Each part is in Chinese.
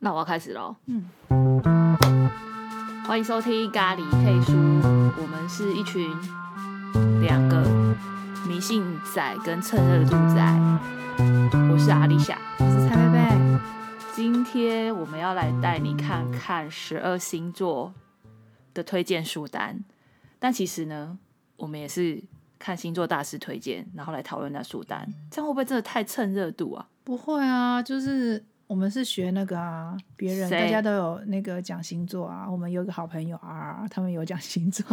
那我要开始喽。嗯，欢迎收听咖喱配书，我们是一群两个迷信仔跟蹭热度仔。我是阿丽夏，我是蔡贝贝。今天我们要来带你看看十二星座的推荐书单，但其实呢，我们也是看星座大师推荐，然后来讨论那书单，这样会不会真的太蹭热度啊？不会啊，就是我们是学那个啊，别人大家都有那个讲星座啊。我们有一个好朋友啊，他们有讲星座，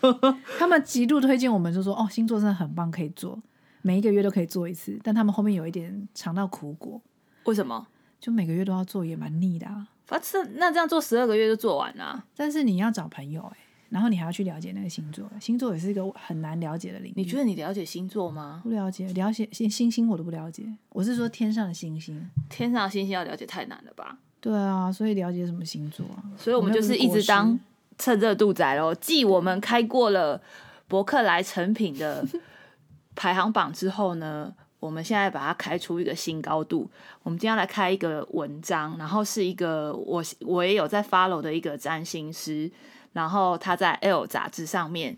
他们极度推荐我们，就说哦，星座真的很棒，可以做，每一个月都可以做一次。但他们后面有一点尝到苦果，为什么？就每个月都要做，也蛮腻的啊。反正那这样做十二个月就做完了。但是你要找朋友哎、然后你还要去了解那个星座，星座也是一个很难了解的领域。你觉得你了解星座吗？不了解？了解星星星我都不了解，我是说天上的星星。天上的星星要了解太难了吧？对啊，所以了解什么星座啊？所以我们就是一直当趁热度仔喽。继我们开过了伯克莱成品的 排行榜之后呢，我们现在把它开出一个新高度。我们今天要来开一个文章，然后是一个我我也有在 follow 的一个占星师，然后他在 L 杂志上面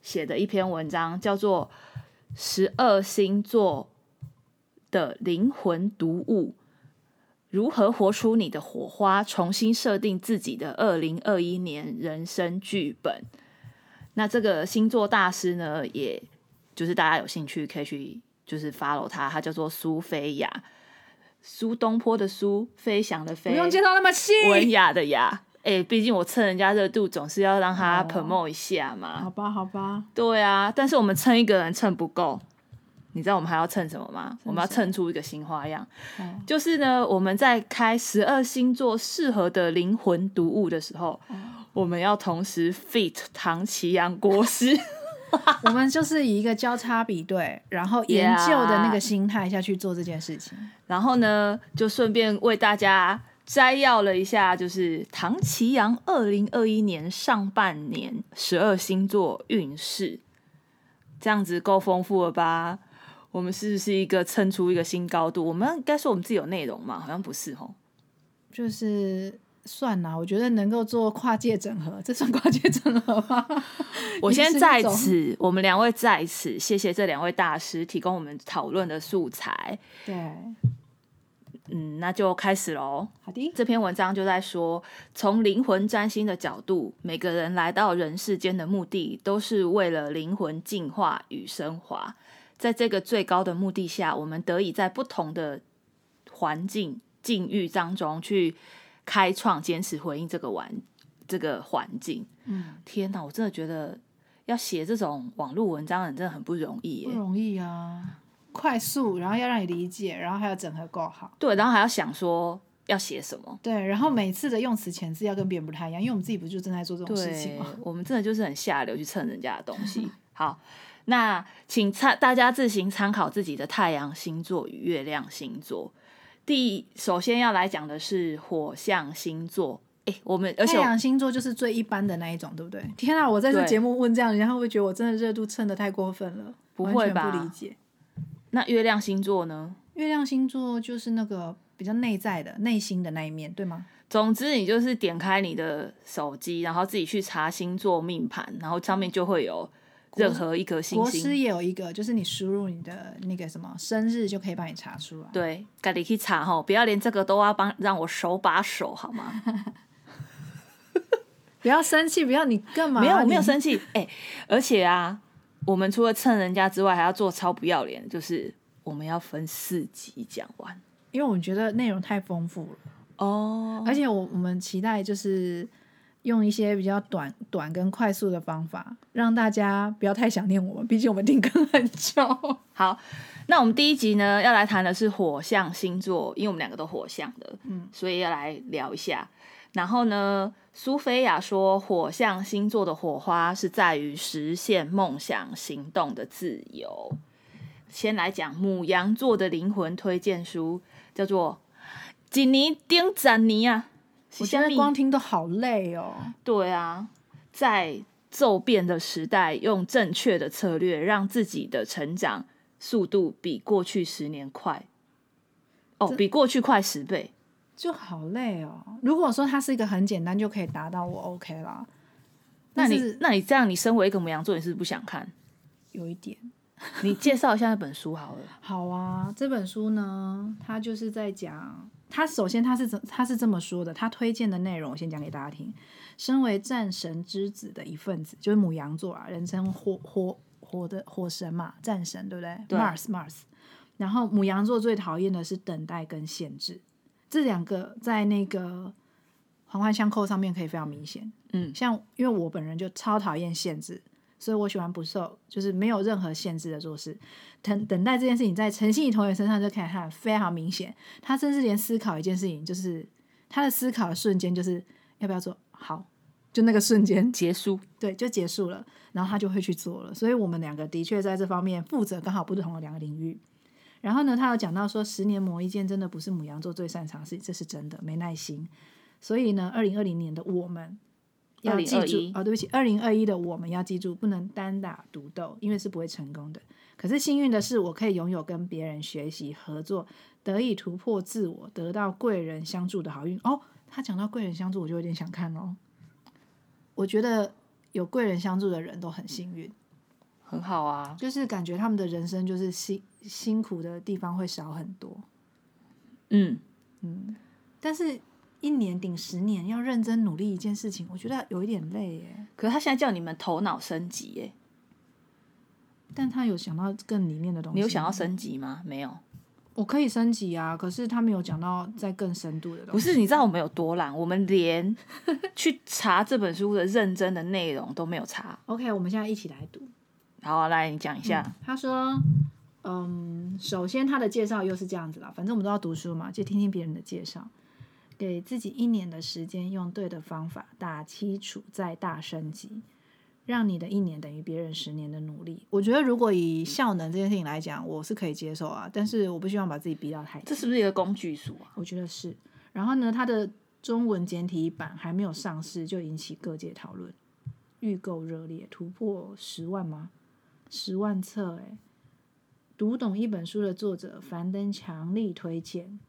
写的一篇文章，叫做《十二星座的灵魂读物》。如何活出你的火花，重新设定自己的二零二一年人生剧本？那这个星座大师呢，也就是大家有兴趣可以去就是 follow 他，他叫做苏菲亚，苏东坡的苏，飞翔的飞，不用介绍那么细。文雅的雅。哎、毕竟我蹭人家热度，总是要让他哦 promote 一下嘛。好吧，好吧，对啊，但是我们蹭一个人蹭不够，你知道我们还要蹭什么吗？我们要什蹭出一个新花样，哦 就是呢，我们在开十二星座适合的灵魂读物的时候，哦我们要同时 fit 唐奇阳国师。我们就是以一个交叉比对，然后研究的那个心态下去做这件事情。然后呢，就顺便为大家摘要了一下，就是唐奇阳二零二一年上半年十二星座运势，这样子够丰富了吧？我们是不是一个撑出一个新高度？我们应该说我们自己有内容嘛？好像不是哦。就是算啦，我觉得能够做跨界整合，这算跨界整合吗？我先在此，我们两位在此，谢谢这两位大师提供我们讨论的素材。对，嗯，那就开始喽。好的，这篇文章就在说，从灵魂占星的角度，每个人来到人世间的目的，都是为了灵魂进化与升华。在这个最高的目的下，我们得以在不同的环境境遇当中去开创、坚持回应这个环这个环境。嗯，天哪，我真的觉得要写这种网络文章的人真的很不容易耶。不容易啊，快速，然后要让你理解，然后还要整合够好。对，然后还要想说要写什么。对，然后每次的用词遣字要跟别人不太一样，因为我们自己不就正在做这种事情对吗？，我们真的就是很下流去蹭人家的东西。好，那请参大家自行参考自己的太阳星座与月亮星座。第一，首先要来讲的是火象星座。哎，我们而且太阳星座就是最一般的那一种，对不对？天啊，我在这节目问这样，人家会不会觉得我真的热度蹭的太过分了？不会吧不理解。那月亮星座呢？月亮星座就是那个比较内在的、内心的那一面，对吗？总之，你就是点开你的手机，然后自己去查星座命盘，然后上面就会有任何一颗星国师星。也有一个，就是你输入你的那个什么生日，就可以帮你查出来。对，赶紧去查吼，不要连这个都要帮让我手把手好吗？不要生气，不要你干嘛？没有，我没有生气。哎、而且啊，我们除了蹭人家之外，还要做超不要脸的，就是我们要分四集讲完因为我们觉得内容太丰富了，哦。而且我我们期待就是用一些比较短短跟快速的方法，让大家不要太想念我们，毕竟我们停更很久。好，那我们第一集呢，要来谈的是火象星座，因为我们两个都火象的，嗯，所以要来聊一下。然后呢，苏菲亚说，火象星座的火花是在于实现梦想、行动的自由。先来讲母羊座的灵魂推荐书，叫做《一年顶十年》啊。我觉得是什么光听都好累哦。对啊，在骤变的时代，用正确的策略，让自己的成长速度比过去十年快。哦，比过去快十倍。就好累哦。如果说它是一个很简单就可以达到，我 OK 啦。那你那你这样，你身为一个母羊座，你是不是不想看？有一点 你介绍一下那本书好了。好啊。这本书呢，它就是在讲，它首先它是怎它是这么说的，它推荐的内容我先讲给大家听。身为战神之子的一份子，就是母羊座啊，人称火火火的火神嘛，战神对不对对 m a r s Mars。然后母羊座最讨厌的是等待跟限制，这两个在那个环环相扣上面可以非常明显。嗯，像因为我本人就超讨厌限制，所以我喜欢不受，就是没有任何限制的做事。等等待这件事情，在陈信怡同学身上就可以看得非常明显。他甚至连思考一件事情，就是他的思考的瞬间，就是要不要做好，就那个瞬间，结束。对，就结束了，然后他就会去做了。所以我们两个的确在这方面负责刚好不同的两个领域。然后呢，他有讲到说，十年磨一剑真的不是母羊座最擅长的事情，这是真的，没耐心。所以呢，二零二零年的我们要记住2021哦，对不起，二零二一的我们要记住，不能单打独斗，因为是不会成功的。可是幸运的是，我可以拥有跟别人学习、合作，得以突破自我，得到贵人相助的好运。哦，他讲到贵人相助，我就有点想看哦。我觉得有贵人相助的人都很幸运，很好啊。就是感觉他们的人生就是辛辛苦的地方会少很多。嗯嗯，但是，一年顶十年，要认真努力一件事情，我觉得有一点累耶。可是他现在叫你们头脑升级耶，但他有想到更里面的东西。你有想要？升级吗？没有。我可以升级啊，可是他没有讲到在更深度的东西。不是，你知道我们有多懒？我们连去查这本书的认真的内容都没有查。OK，我们现在一起来读。好、啊，来你讲一下。他说，嗯，首先他的介绍又是这样子啦，反正我们都要读书嘛，就听听别人的介绍，给自己一年的时间，用对的方法打基础，再大升级，让你的一年等于别人十年的努力。我觉得如果以效能这件事情来讲，我是可以接受啊，但是我不希望把自己逼到太。这是不是一个工具书啊？我觉得是。然后呢，他的中文简体版还没有上市，就引起各界讨论，预购热烈，突破十万吗？十万册诶！读懂一本书的作者樊登强力推荐。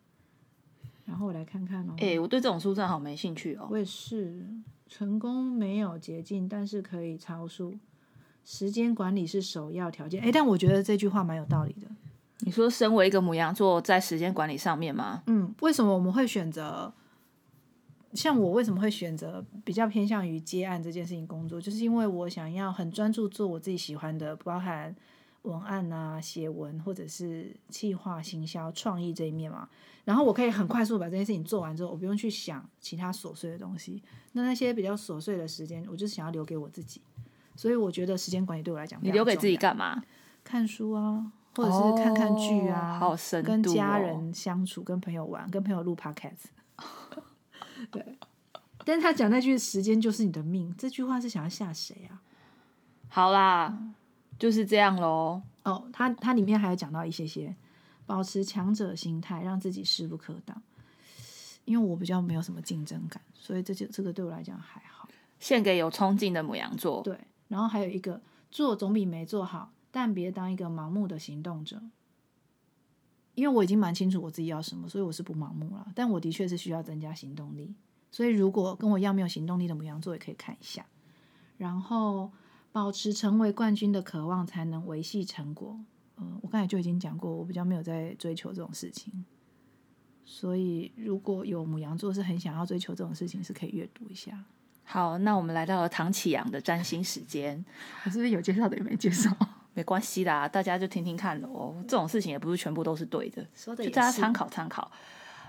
然后我来看看哦，哎、我对这种书真的好没兴趣哦。我也是，成功没有捷径，但是可以超速。时间管理是首要条件。哎，但我觉得这句话蛮有道理的。你说身为一个母羊座，在时间管理上面吗？嗯，为什么我们会选择？像我为什么会选择比较偏向于接案这件事情工作，就是因为我想要很专注做我自己喜欢的，包含文案啊、写文或者是企划、行销、创意这一面嘛。然后我可以很快速地把这件事情做完之后，我不用去想其他琐碎的东西。那那些比较琐碎的时间，我就是想要留给我自己。所以我觉得时间管理对我来讲，你留给自己干嘛？看书啊，或者是看看剧啊，哦好深度、哦。跟家人相处，跟朋友玩，跟朋友录 podcast。对，但是他讲那句“时间就是你的命”，这句话是想要吓谁啊？好啦，就是这样喽。哦，他他里面还有讲到一些些，保持强者心态，让自己势不可挡。因为我比较没有什么竞争感，所以这就这个对我来讲还好。献给有冲劲的母羊座。对，然后还有一个做总比没做好，但别当一个盲目的行动者。因为我已经蛮清楚我自己要什么，所以我是不盲目了。但我的确是需要增加行动力，所以如果跟我一样没有行动力的母羊座，也可以看一下。然后保持成为冠军的渴望，才能维系成果。嗯，我刚才就已经讲过，我比较没有在追求这种事情。所以如果有母羊座是很想要追求这种事情，是可以阅读一下。好，那我们来到了唐启阳的占星时间。我是不是有介绍的也没介绍？没关系啦，大家就听听看喽。这种事情也不是全部都是对的，说的就大家参考参考。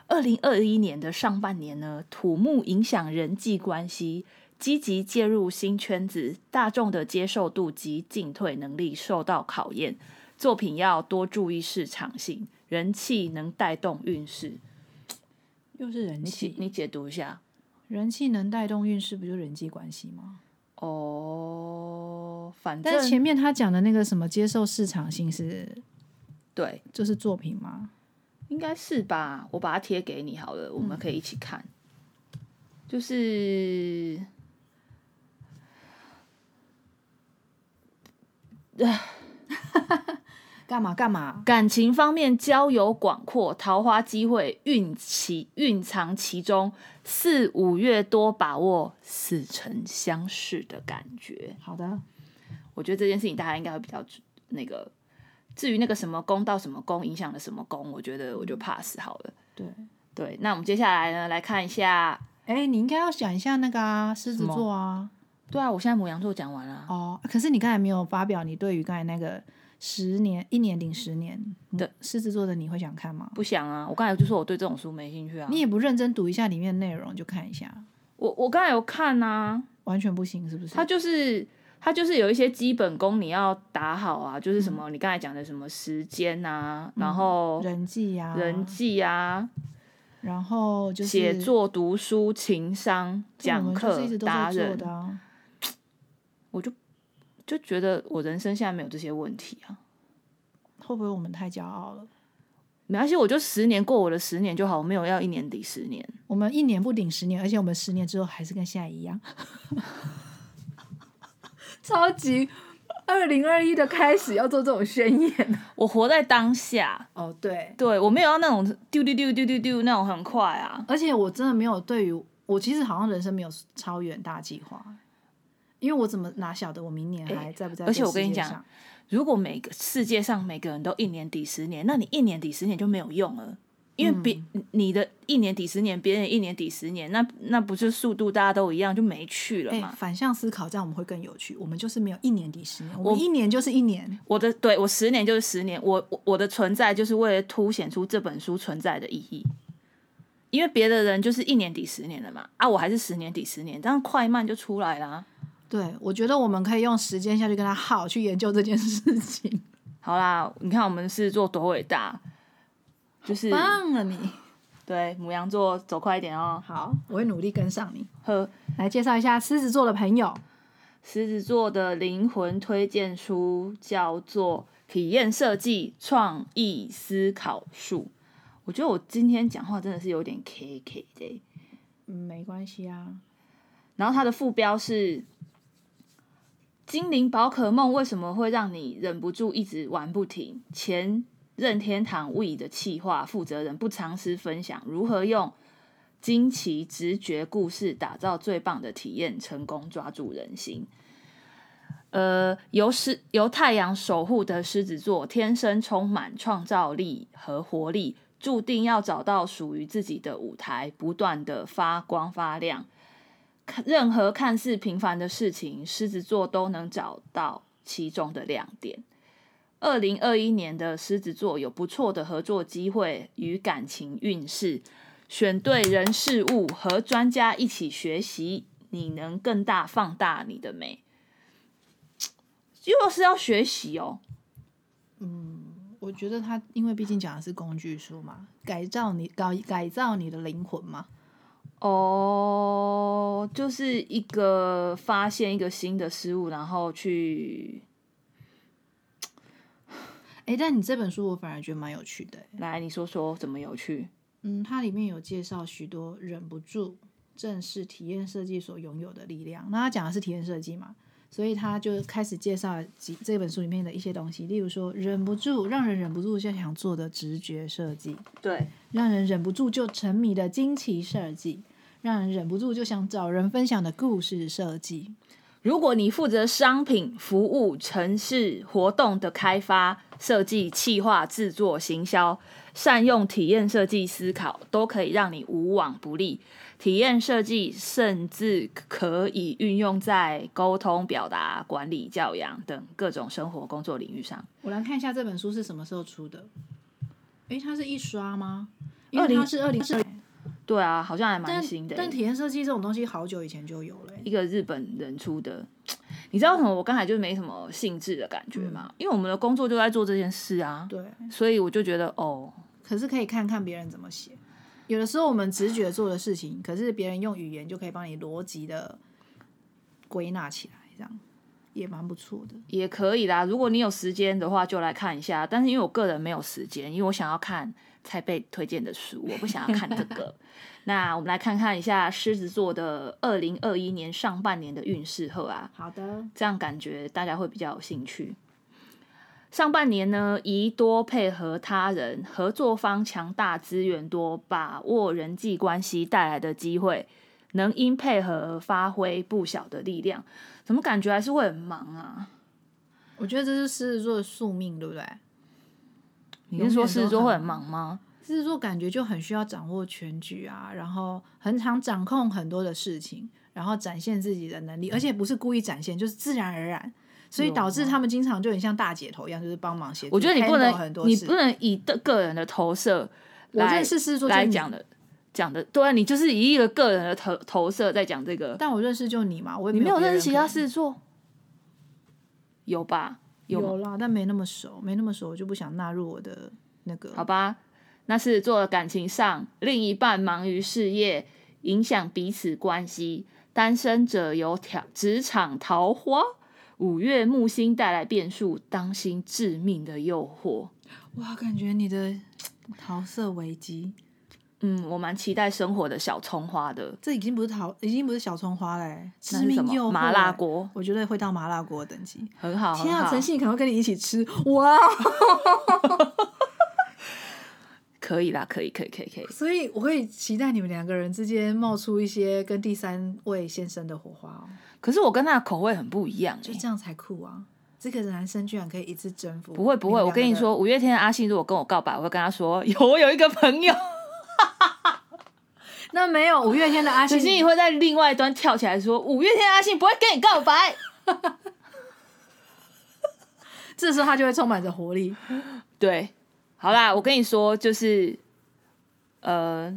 二零二一年的上半年呢，土木影响人际关系，积极介入新圈子，大众的接受度及进退能力受到考验。作品要多注意市场性，人气能带动运势。又是人气，你解读一下人气能带动运势，不就人际关系吗？哦。反正前面他讲的那个什么接受市场性是对，就是作品吗？应该是吧，我把它贴给你好了，我们可以一起看。就是，干嘛干嘛？感情方面交友广阔，桃花机会蕴其蕴藏其中，四五月多把握似曾相识的感觉。好的，我觉得这件事情大家应该会比较那个。至于那个什么宫到什么宫影响了什么宫，我觉得我就 pass 好了。对对，那我们接下来呢来看一下，哎，你应该要讲一下那个啊，狮子座啊。对啊，我现在母羊座讲完了。哦，可是你刚才没有发表你对于刚才那个十年一年顶十年的狮子座的，你会想看吗？不想啊，我刚才就说我对这种书没兴趣啊。你也不认真读一下里面的内容就看一下。我我刚才有看啊，完全不行是不是？它就是它就是有一些基本功你要打好啊，就是什么你刚才讲的什么时间啊，然后人际啊，人际啊，然后就是写作、读书、情商、讲课、达人。我就 就觉得我人生现在没有这些问题啊，会不会我们太骄傲了？没关系，我就十年过我的十年就好，我没有要一年抵十年。我们一年不顶十年，而且我们十年之后还是跟现在一样，超级二零二一的开始要做这种宣言。我活在当下。哦，对，对我没有要那种丢丢丢丢丢丢那种很快啊，而且我真的没有对于我其实好像人生没有超远大计划。因为我怎么哪晓得我明年还在不在？而且我跟你讲，如果每个世界上每个人都一年抵十年，那你一年抵十年就没有用了。因为别你的一年抵十年，别人一年抵十年，那那不是速度大家都一样就没趣了嘛？反向思考，这样我们会更有趣。我们就是没有一年抵十年，我一年就是一年。我的对我十年就是十年，我我的存在就是为了凸显出这本书存在的意义。因为别的人就是一年抵十年了嘛，啊，我还是十年抵十年，这样快慢就出来了。对，我觉得我们可以用时间下去跟他耗，去研究这件事情。好啦，你看我们是做多伟大，就是棒了你。对，母羊座走快一点哦。好，我会努力跟上你。呵，来介绍一下狮子座的朋友。狮子座的灵魂推荐书叫做《体验设计创意思考术》。我觉得我今天讲话真的是有点 K K 的。嗯，没关系啊。然后它的副标是。精灵宝可梦为什么会让你忍不住一直玩不停？前任天堂 We 的企划负责人不藏私分享如何用惊奇直觉故事打造最棒的体验，成功抓住人心。呃，由狮由太阳守护的狮子座，天生充满创造力和活力，注定要找到属于自己的舞台，不断的发光发亮。任何看似平凡的事情，狮子座都能找到其中的亮点。二零二一年的狮子座有不错的合作机会与感情运势，选对人事物和专家一起学习，你能更大放大你的美。又是要学习哦。嗯，我觉得他因为毕竟讲的是工具书嘛，改造你改改造你的灵魂嘛。哦，就是一个发现一个新的事物，然后去，哎，但你这本书我反而觉得蛮有趣的。来，你说说怎么有趣？嗯，它里面有介绍许多忍不住正视体验设计所拥有的力量。那他讲的是体验设计嘛，所以他就开始介绍几这本书里面的一些东西，例如说忍不住让人忍不住就想做的直觉设计，对，让人忍不住就沉迷的惊奇设计。让人忍不住就想找人分享的故事设计。如果你负责商品、服务、城市活动的开发、设计、企划、制作、行销，善用体验设计思考，都可以让你无往不利。体验设计甚至可以运用在沟通、表达、管理、教养等各种生活工作领域上。我来看一下这本书是什么时候出的？诶，它是一刷吗？因为它是二零二。对啊，好像还蛮新的。但体验设计这种东西好久以前就有了。一个日本人出的，你知道为什么？我刚才就没什么兴致的感觉嘛，因为我们的工作就在做这件事啊。对。所以我就觉得哦，可是可以看看别人怎么写。有的时候我们直觉做的事情，可是别人用语言就可以帮你逻辑的归纳起来，这样也蛮不错的。也可以啦，如果你有时间的话，就来看一下。但是因为我个人没有时间，因为我想要看。蔡贝推荐的书，我不想要看这个。那我们来看看一下狮子座的二零二一年上半年的运势，后啊。好的，这样感觉大家会比较有兴趣。上半年呢，宜多配合他人，合作方强大，资源多，把握人际关系带来的机会，能因配合而发挥不小的力量。怎么感觉还是会很忙啊？我觉得这是狮子座的宿命，对不对？你是说狮子座会很忙吗？狮子座感觉就很需要掌握全局啊，然后很常掌控很多的事情，然后展现自己的能力，而且不是故意展现，就是自然而然。所以导致他们经常就很像大姐头一样，就是帮忙协助。我觉得你不能，你不能以的个人的投射我来认识狮子座就讲的讲的，对啊，你就是以一个个人的投投射在讲这个。但我认识就你嘛，我也你没有认识其他狮子座？有吧？有有啦，但没那么熟，没那么熟，我就不想纳入我的那个。好吧，那是做的感情上，另一半忙于事业，影响彼此关系；单身者有挑职场桃花。五月木星带来变数，当心致命的诱惑。哇，感觉你的桃色危机，嗯，我蛮期待生活的小葱花的。这已经不是桃，已经不是小葱花嘞，致命诱惑麻辣欸锅，我觉得会到麻辣锅的等级。很好，天啊，很好陈信可能会跟你一起吃，哇！可以啦，可以，可以，可以，可以。所以我会期待你们两个人之间冒出一些跟第三位先生的火花哦，可是我跟他的口味很不一样、欸，就这样才酷啊！这个男生居然可以一次征服，不会不会，我跟你说，五月天的阿信如果跟我告白，我会跟他说，有我有一个朋友，那没有五月天的阿信，小心你会在另外一端跳起来说，五月天的阿信不会跟你告白。这时候他就会充满着活力。对，好啦，我跟你说，就是，呃，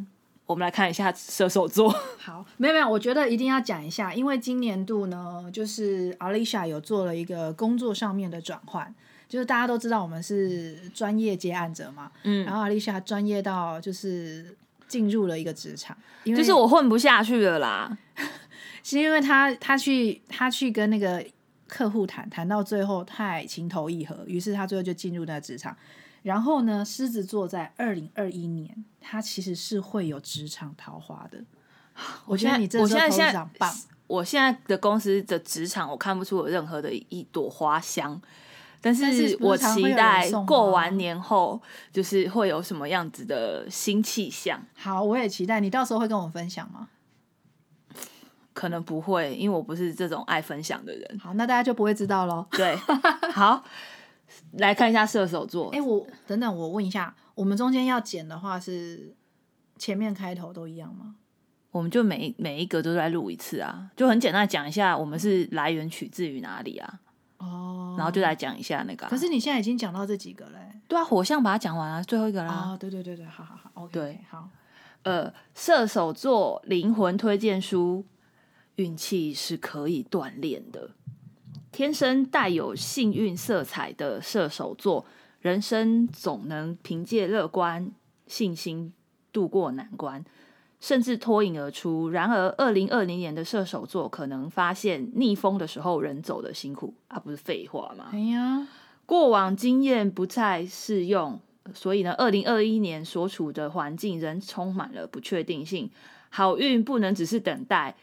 我们来看一下射手座。好，没有没有，我觉得一定要讲一下，因为今年度呢，就是 Alicia 有做了一个工作上面的转换，就是大家都知道我们是专业接案者嘛，嗯然后 Alicia 专业到就是进入了一个职场，因为就是我混不下去了啦。是因为他他去他去跟那个客户谈谈到最后太情投意合，于是他最后就进入那个职场。然后呢，狮子座在二零二一年，他其实是会有职场桃花的。我觉得你这我现在现在棒，我现在的公司的职场，我看不出有任何的一朵花香。但但是我期待过完年后，就是会有什么样子的新气象。好，我也期待你到时候会跟我分享吗？可能不会，因为我不是这种爱分享的人。好，那大家就不会知道喽。对，好，来看一下射手座。哎，我等等，我问一下，我们中间要剪的话是前面开头都一样吗？我们就每每一个都在录一次啊，就很简单讲一下我们是来源取自于哪里啊，哦，然后就来讲一下那个啊、可是你现在已经讲到这几个嘞。对啊，火象把它讲完了，最后一个啦。哦，对对对对，好好好，OK，对好。呃，射手座灵魂推荐书，运气是可以锻炼的。天生带有幸运色彩的射手座，人生总能凭借乐观信心度过难关，甚至脱颖而出。然而，二零二零年的射手座可能发现逆风的时候人走的辛苦 啊，不是废话吗？哎呀，过往经验不再适用，所以呢，二零二一年所处的环境仍充满了不确定性。好运不能只是等待，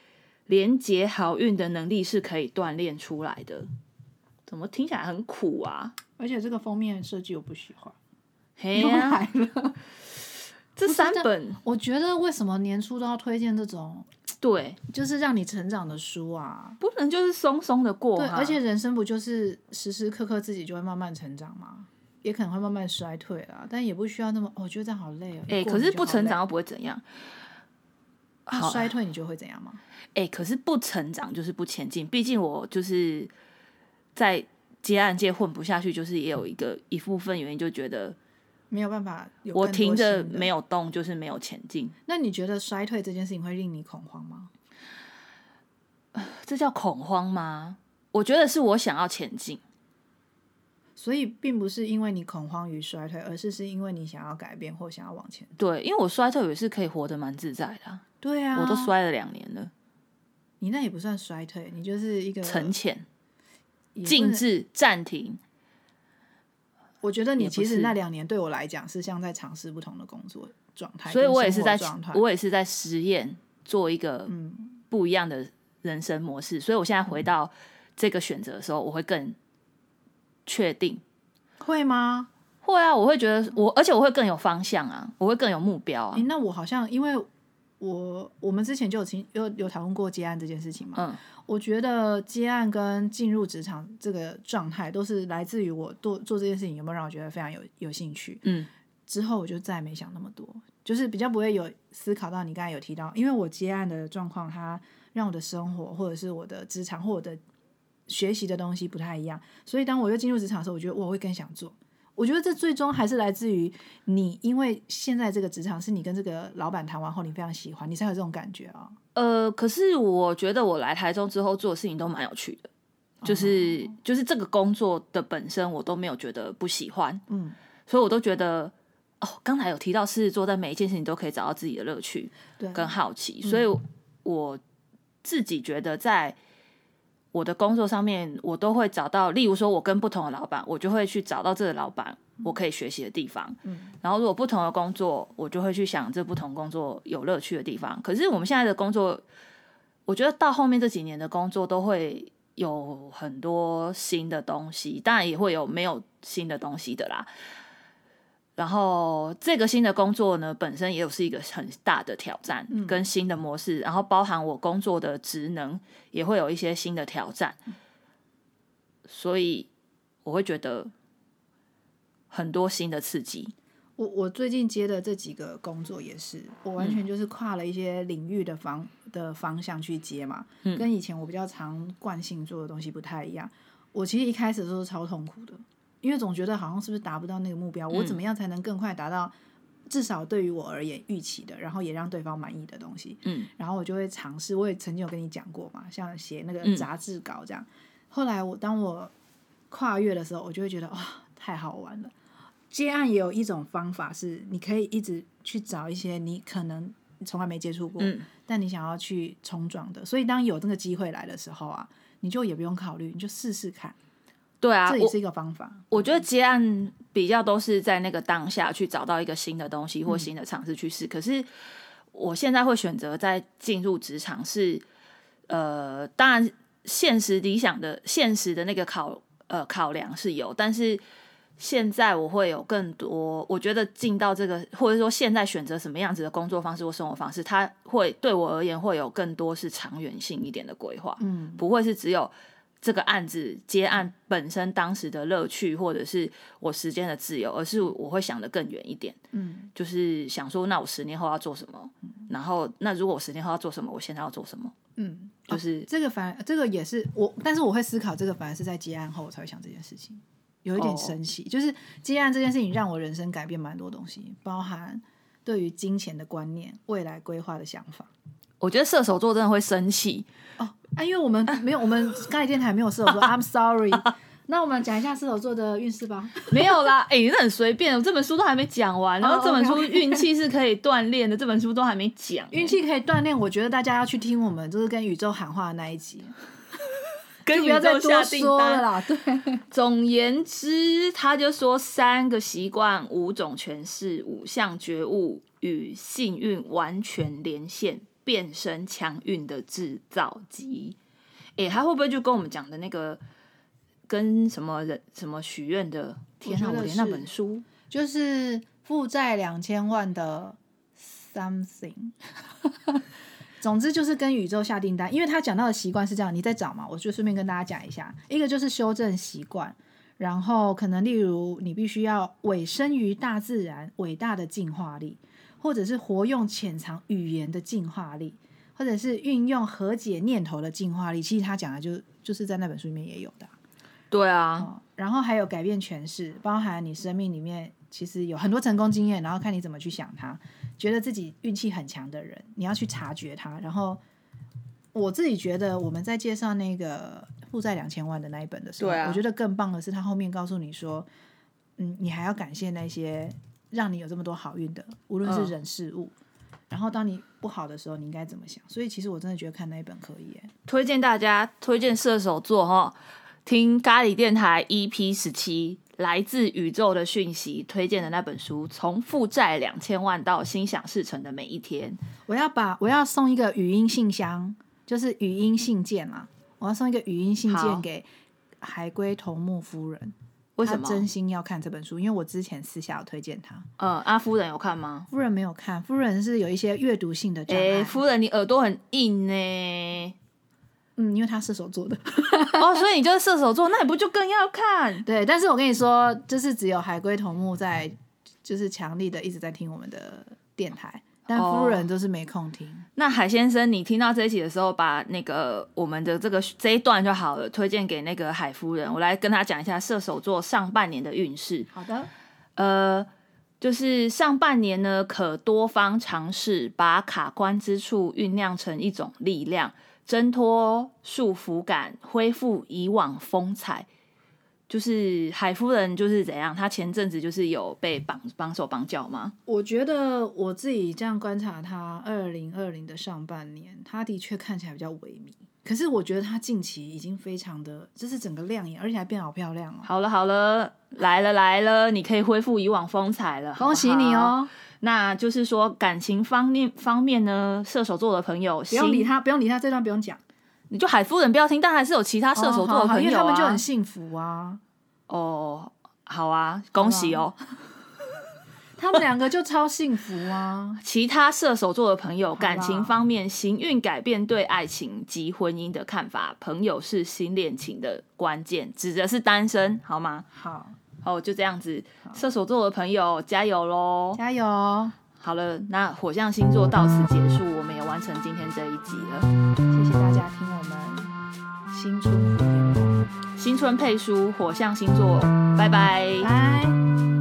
连接好运的能力是可以锻炼出来的。怎么听起来很苦啊？而且这个封面设计我不喜欢，嘿又呀、来了。这三本我觉得为什么年初都要推荐这种，对，就是让你成长的书啊？不能就是松松的过对，而且人生不就是时时刻刻自己就会慢慢成长吗？也可能会慢慢衰退啦，但也不需要那么，哦我觉得这样好累哦。哎、可是不成长又不会怎样。好衰退你就会怎样吗？哎、可是不成长就是不前进。毕竟我就是在接案界混不下去，就是也有一个一部分原因，就觉得没有办法有我停着没有动，就是没有前进。那你觉得衰退这件事情会令你恐慌吗？这叫恐慌吗？我觉得是我想要前进。所以并不是因为你恐慌于衰退，而是是因为你想要改变或想要往前。对，因为我衰退也是可以活得蛮自在的啊、对啊，我都，摔了两年了，你那也不算衰退，你就是一个沉潜、静置、暂停。我觉得你其实那两年对我来讲是像在尝试不同的工作状态，所以我也是在。我也是在实验做一个嗯不一样的人生模式。所以我现在回到这个选择的时候，我会更确定。会吗？会啊，我会觉得我，而且我会更有方向啊，我会更有目标啊诶，。那我好像因为我我们之前就有情有有讨论过接案这件事情嘛。嗯我觉得接案跟进入职场这个状态，都是来自于我做做这件事情有没有让我觉得非常有有兴趣。嗯之后我就再也没想那么多，就是比较不会有思考到你刚才有提到，因为我接案的状况，它让我的生活或者是我的职场或我的学习的东西不太一样，所以当我又进入职场的时候，我觉得我会更想做。我觉得这最终还是来自于你，因为现在这个职场是你跟这个老板谈完后，你非常喜欢，你才有这种感觉啊。呃，可是我觉得我来台中之后做的事情都蛮有趣的，就是、就是这个工作的本身我都没有觉得不喜欢，嗯，所以我都觉得哦，刚才有提到狮子座在每一件事情都可以找到自己的乐趣对，跟好奇，所以我自己觉得在我的工作上面，我都会找到，例如说我跟不同的老板，我就会去找到这个老板我可以学习的地方，嗯然后如果不同的工作，我就会去想这不同工作有乐趣的地方。可是我们现在的工作，我觉得到后面这几年的工作都会有很多新的东西，当然也会有没有新的东西的啦。然后这个新的工作呢，本身也有是一个很大的挑战跟新的模式，然后包含我工作的职能也会有一些新的挑战，所以我会觉得很多新的刺激。我我最近接的这几个工作也是，我完全就是跨了一些领域的方的方向去接嘛，嗯跟以前我比较常惯性做的东西不太一样。我其实一开始都是超痛苦的，因为总觉得好像是不是达不到那个目标，我怎么样才能更快达到至少对于我而言预期的，然后也让对方满意的东西。嗯然后我就会尝试，我也曾经有跟你讲过嘛，像写那个嗯杂志稿这样。后来我当我跨越的时候，我就会觉得哇，太好玩了。接案也有一种方法是，你可以一直去找一些你可能从来没接触过，嗯但你想要去冲撞的。所以当有这个机会来的时候啊，你就也不用考虑，你就试试看，对啊，这也是一个方法。我觉得接案比较都是在那个当下去找到一个新的东西或新的尝试去试。可是我现在会选择在进入职场是，呃，当然现实理想的现实的那个考呃考量是有，但是现在我会有更多，我觉得进到这个或者说现在选择什么样子的工作方式或生活方式，它会对我而言会有更多是长远性一点的规划。嗯，不会是只有这个案子接案本身当时的乐趣，或者是我时间的自由，而是我会想得更远一点，嗯，就是想说，那我十年后要做什么？然后，那如果我十年后要做什么，我现在要做什么？嗯，就是、这个反而这个也是我，但是我会思考这个反而是在接案后我才会想这件事情，有一点哦神奇。就是接案这件事情让我人生改变蛮多东西，包含对于金钱的观念、未来规划的想法。我觉得射手座真的会生气，哦，啊，因为我们没有，我们刚才电台没有射手座，I'm sorry。那我们讲一下射手座的运势吧。没有啦，哎、你这很随便，我这本书都还没讲完，然后哦这本书运气是可以锻炼的，这本书都还没讲，运气可以锻炼，我觉得大家要去听我们就是跟宇宙喊话的那一集，跟宇就不要再多宙下订单。说了啦。对，总言之，他就说三个习惯、五种诠释、五项觉悟与幸运完全连线，变身强运的制造机。诶，他会不会就跟我们讲的那个，跟什么人什么许愿的？天啊，我觉得我连那本书就是负债两千万的 something。总之就是跟宇宙下订单，因为他讲到的习惯是这样，你在找嘛，我就顺便跟大家讲一下，一个就是修正习惯，然后可能例如你必须要委身于大自然伟大的进化力，或者是活用潜藏语言的进化力，或者是运用和解念头的进化力。其实他讲的就就是在那本书里面也有的啊、对啊，哦，然后还有改变诠释，包含你生命里面其实有很多成功经验，然后看你怎么去想它。觉得自己运气很强的人，你要去察觉它。然后我自己觉得我们在介绍那个负债两千万的那一本的时候，啊我觉得更棒的是他后面告诉你说，嗯，你还要感谢那些让你有这么多好运的，无论是嗯人事物。然后当你不好的时候，你应该怎么想？所以其实我真的觉得看那一本可以耶。推荐大家推荐射手座哈，听咖喱电台 EP 十七，来自宇宙的讯息推荐的那本书，从负债两千万到心想事成的每一天。我要把我要送一个语音信箱，就是语音信件嘛。我要送一个语音信件给海龟头目夫人，为什么？他真心要看这本书，因为我之前私下有推荐他。嗯，阿夫人有看吗？夫人没有看，夫人是有一些阅读性的障哎、碍。夫人，你耳朵很硬呢。嗯，因为他射手座的。哦，所以你就是射手座，那你不就更要看？对，但是我跟你说，就是只有海龟头目在，就是强力的一直在听我们的电台，但哦夫人就是没空听。那海先生，你听到这一集的时候，把那个我们的这个这一段就好了，推荐给那个海夫人。我来跟他讲一下射手座上半年的运势。好的，呃，就是上半年呢，可多方尝试，把卡关之处酝酿成一种力量，挣脱束缚感，恢复以往风采。就是海夫人就是怎样？她前阵子就是有被绑绑手绑脚吗？我觉得我自己这样观察她二零二零的上半年，她的确看起来比较萎靡。可是我觉得她近期已经非常的，就是整个亮眼，而且还变好漂亮哦。好了好了，来了来了，你可以恢复以往风采了，恭喜你好！哦！那就是说感情方面方面呢，射手座的朋友，不用理他，不用理他，这段不用讲。你就海夫人不要听，但还是有其他射手座的朋友啊。因为他们就很幸福啊。哦，好啊，恭喜哦！他们两个就超幸福啊！其他射手座的朋友，感情方面行运改变对爱情及婚姻的看法，朋友是新恋情的关键，指的是单身，好吗？好，哦，就这样子，射手座的朋友加油喽！加油！好了，那火象星座到此结束，我们也完成今天这一集了。谢谢大家听我们新春虎年梦，新春配书，火象星座，拜拜。拜。